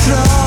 control.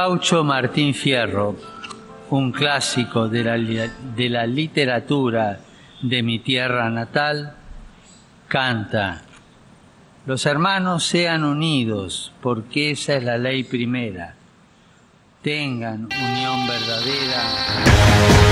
Gaucho Martín Fierro, un clásico de la, de la literatura de mi tierra natal, canta, los hermanos sean unidos porque esa es la ley primera, tengan unión verdadera.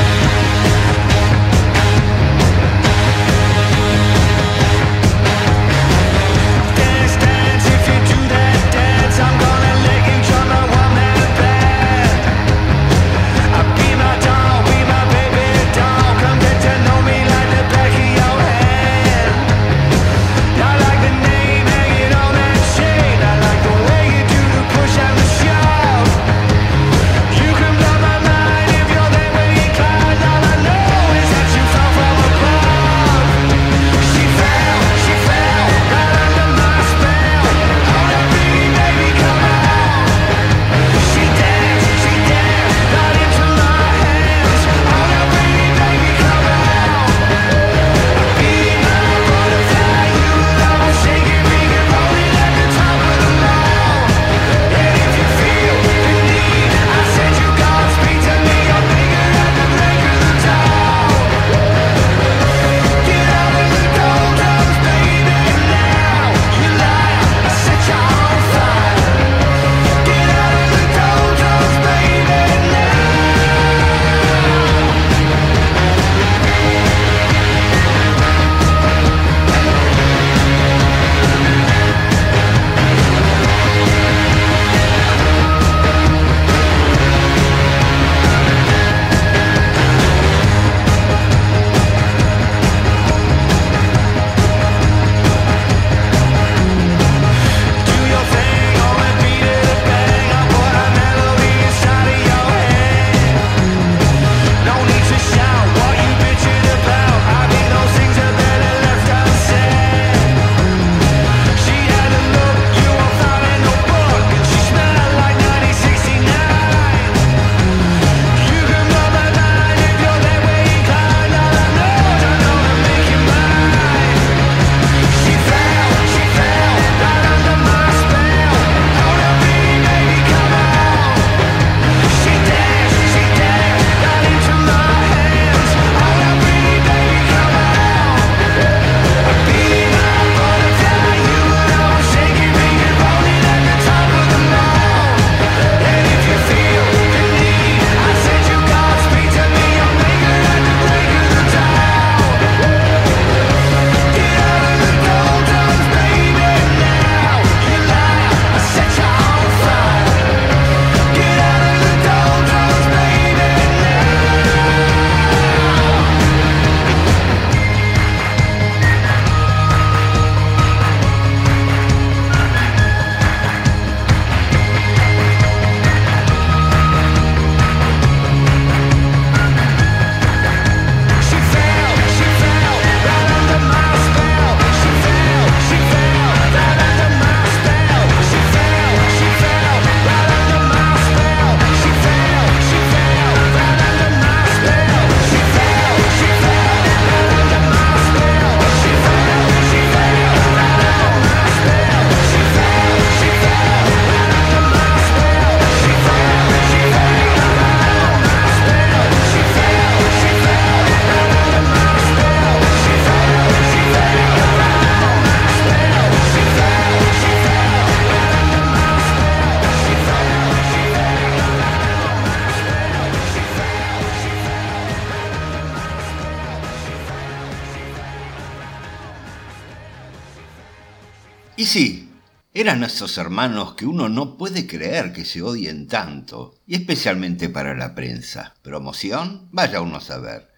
Eran esos hermanos que uno no puede creer que se odien tanto, y especialmente para la prensa. ¿Promoción? Vaya uno a saber.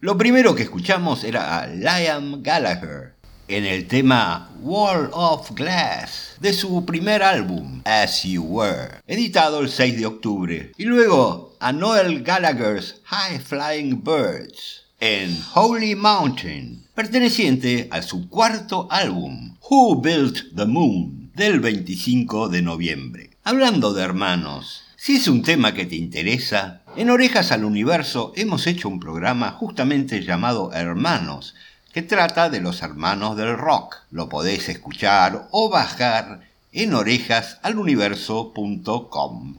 Lo primero que escuchamos era a Liam Gallagher en el tema Wall of Glass de su primer álbum, As You Were, editado el 6 de octubre. Y luego a Noel Gallagher's High Flying Birds en Holy Mountain, perteneciente a su cuarto álbum, Who Built the Moon del 25 de noviembre. Hablando de hermanos, si es un tema que te interesa, en Orejas al Universo hemos hecho un programa justamente llamado Hermanos, que trata de los hermanos del rock. Lo podés escuchar o bajar en orejasaluniverso.com.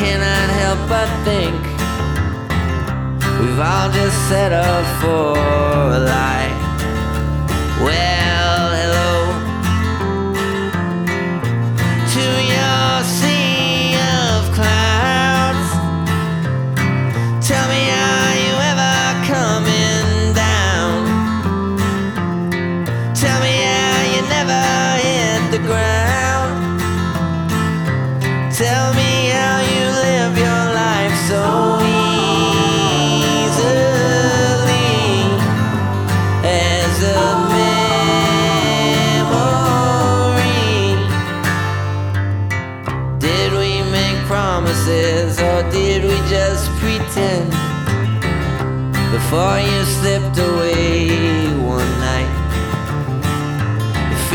cannot help but think we've all just set up for life. before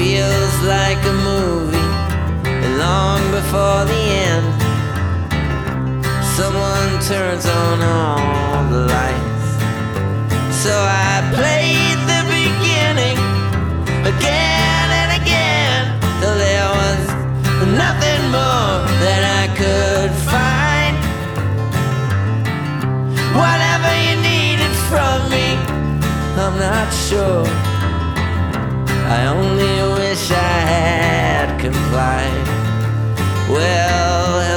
feels like a movie, long before the end, someone turns on all the lights. So I played the beginning again and again till there was nothing more that I could find. Whatever you needed from me, I'm not sure. I only wish I had complied. Well,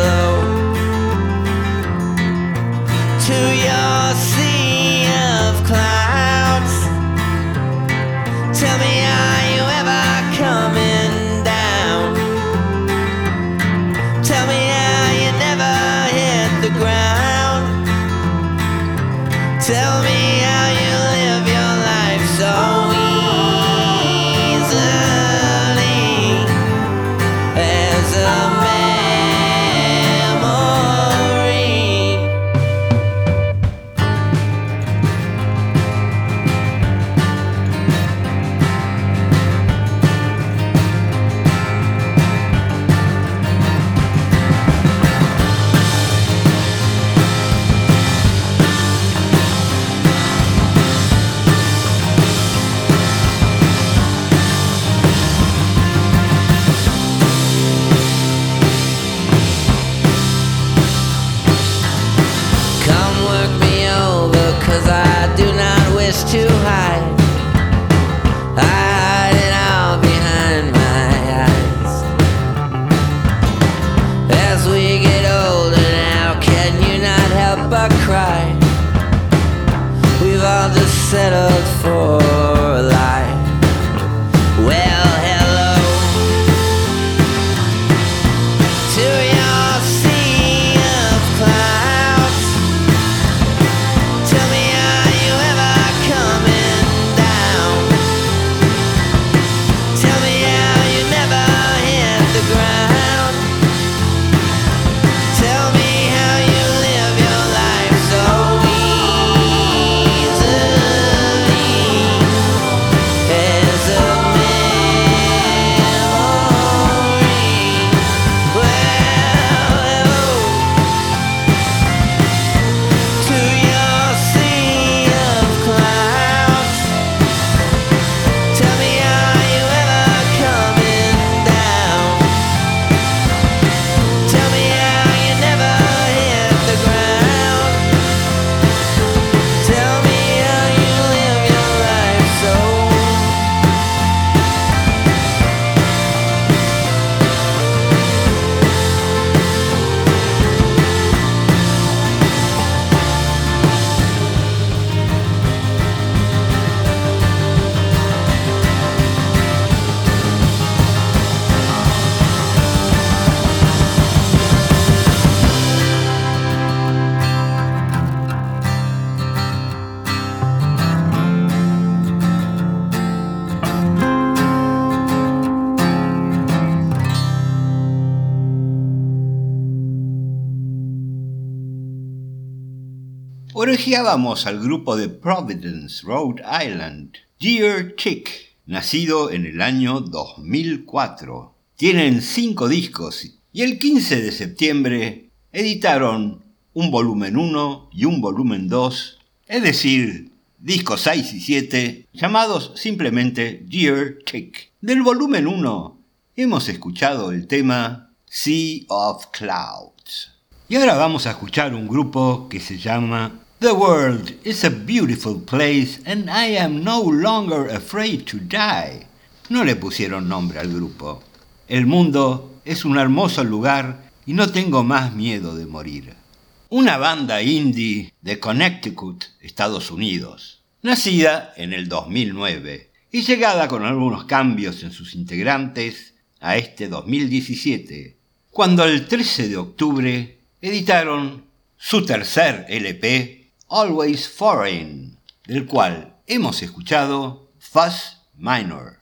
to orejeábamos al grupo de Providence, Rhode Island, Dear Chick, nacido en el año 2004. Tienen cinco discos y el 15 de septiembre editaron un volumen 1 y un volumen 2, es decir, discos 6 y 7, llamados simplemente Dear Chick. Del volumen 1 hemos escuchado el tema Sea of Clouds. Y ahora vamos a escuchar un grupo que se llama The world is a beautiful place and I am no longer afraid to die. No le pusieron nombre al grupo. El mundo es un hermoso lugar y no tengo más miedo de morir. Una banda indie de Connecticut, Estados Unidos, nacida en el 2009 y llegada con algunos cambios en sus integrantes a este 2017, cuando el 13 de octubre editaron su tercer LP Always Foreign, del cual hemos escuchado Fuzz Minor.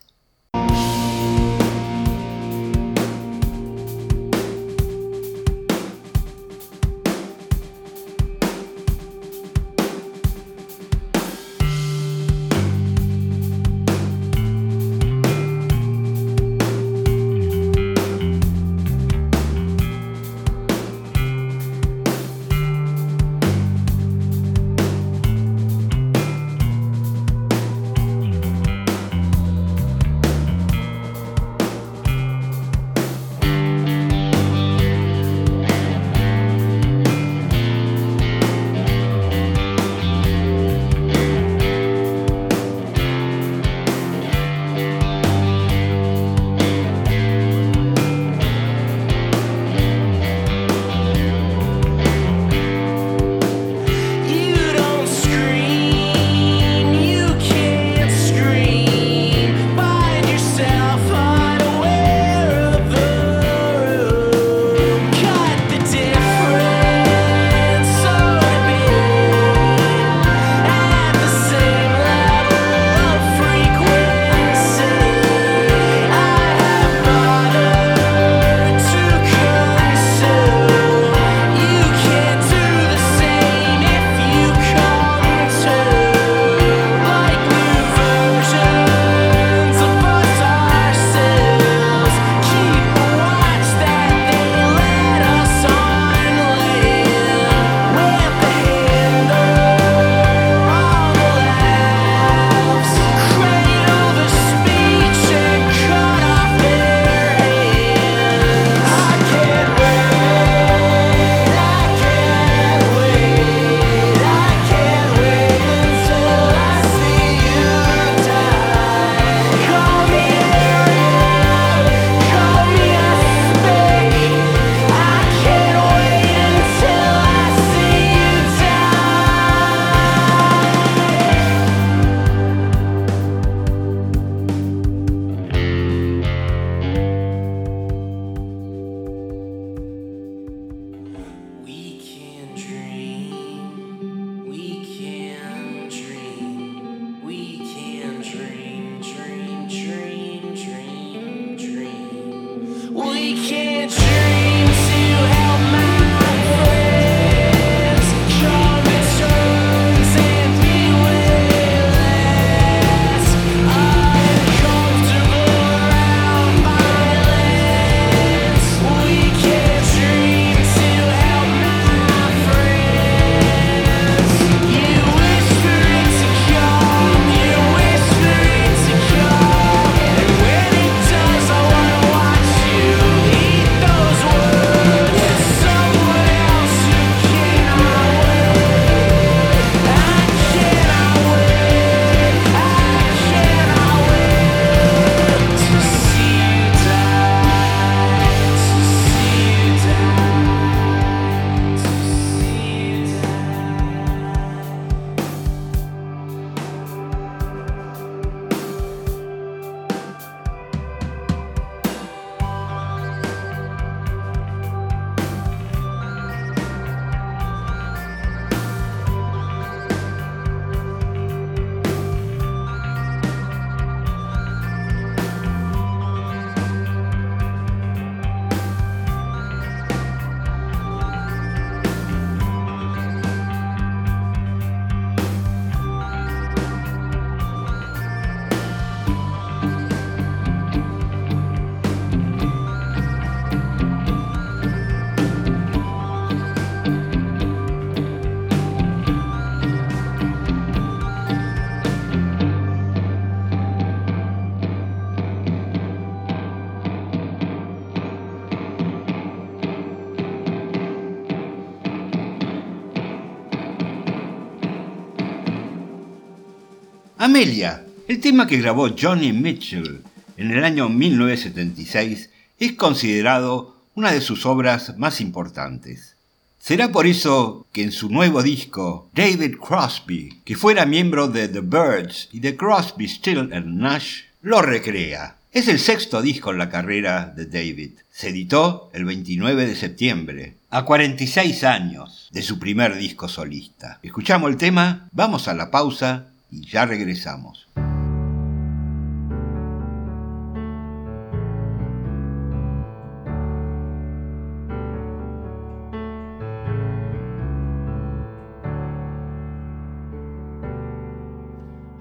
Amelia, el tema que grabó Johnny Mitchell en el año 1976, es considerado una de sus obras más importantes. Será por eso que en su nuevo disco, David Crosby, que fuera miembro de The Birds y de Crosby, Still and Nash, lo recrea. Es el sexto disco en la carrera de David. Se editó el 29 de septiembre, a 46 años de su primer disco solista. Escuchamos el tema, vamos a la pausa y ya regresamos.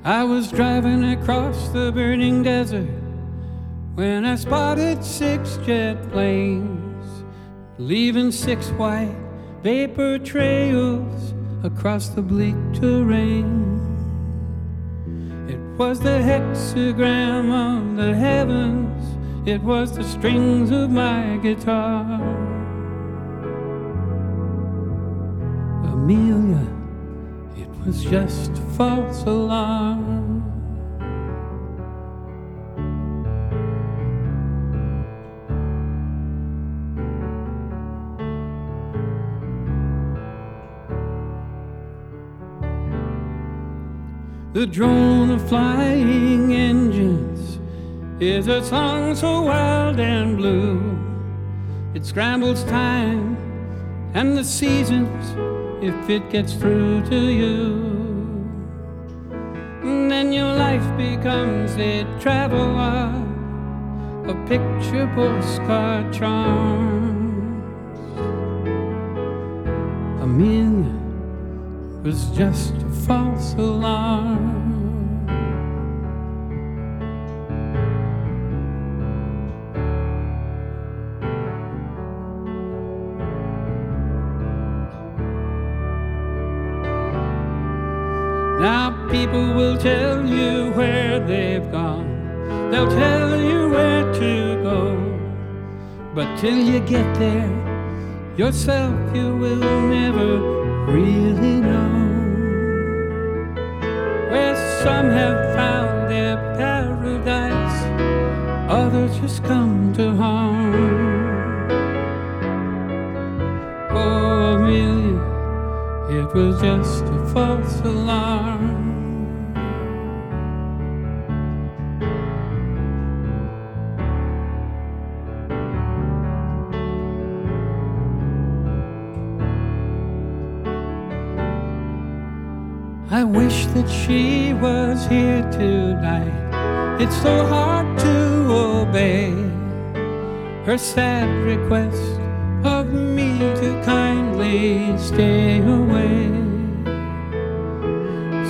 I was driving across the burning desert when I spotted six jet planes, leaving six white vapor trails across the bleak terrain. Was the hexagram of the heavens, it was the strings of my guitar. Amelia it was just a false alarm. The drone of flying engines is a song so wild and blue. It scrambles time and the seasons if it gets through to you. And then your life becomes a traveler, a picture postcard charm. Amelia was just a false alarm. Now people will tell you where they've gone. They'll tell you where to go. But till you get there, yourself you will never really know. Where some have found their paradise, others just come to harm. Oh, Amelia, it was just a false alarm. I wish that she was here tonight. It's so hard to obey her sad request of me to kindly stay away.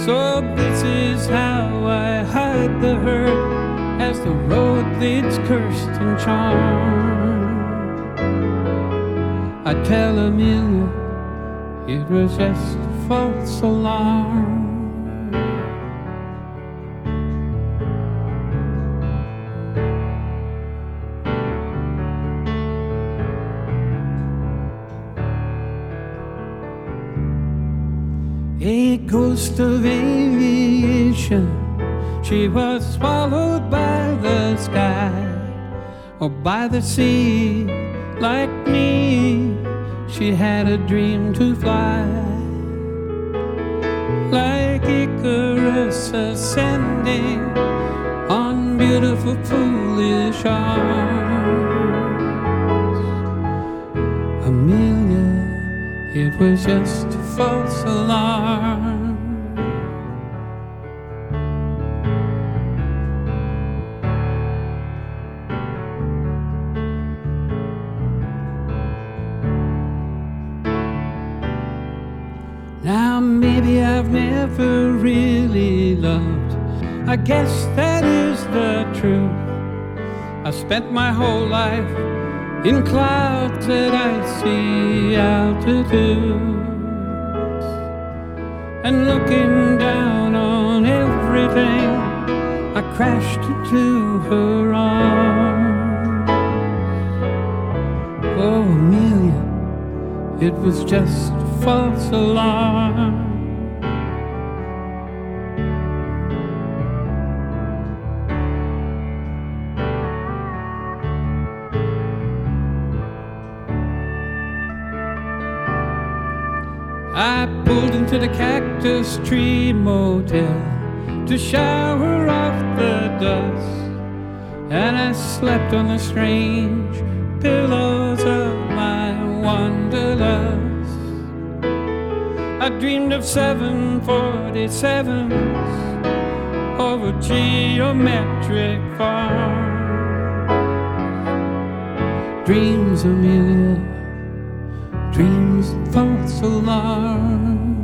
So this is how I hide the hurt as the road leads cursed and charmed. I tell Amelia it was just false alarm. A ghost of aviation, she was swallowed by the sky or by the sea. Like me, she had a dream to fly. Like Icarus ascending on beautiful foolish arms. Amelia, it was just a false alarm. Never really loved. I guess that is the truth. I spent my whole life in clouds at icy altitudes and looking down on everything. I crashed into her arms. Oh, Amelia, it was just a false alarm. The Cactus Tree Motel to shower off the dust. And I slept on the strange pillows of my wanderlust. I dreamed of 747s over geometric farms. Dreams, Amelia, dreams, false alarm.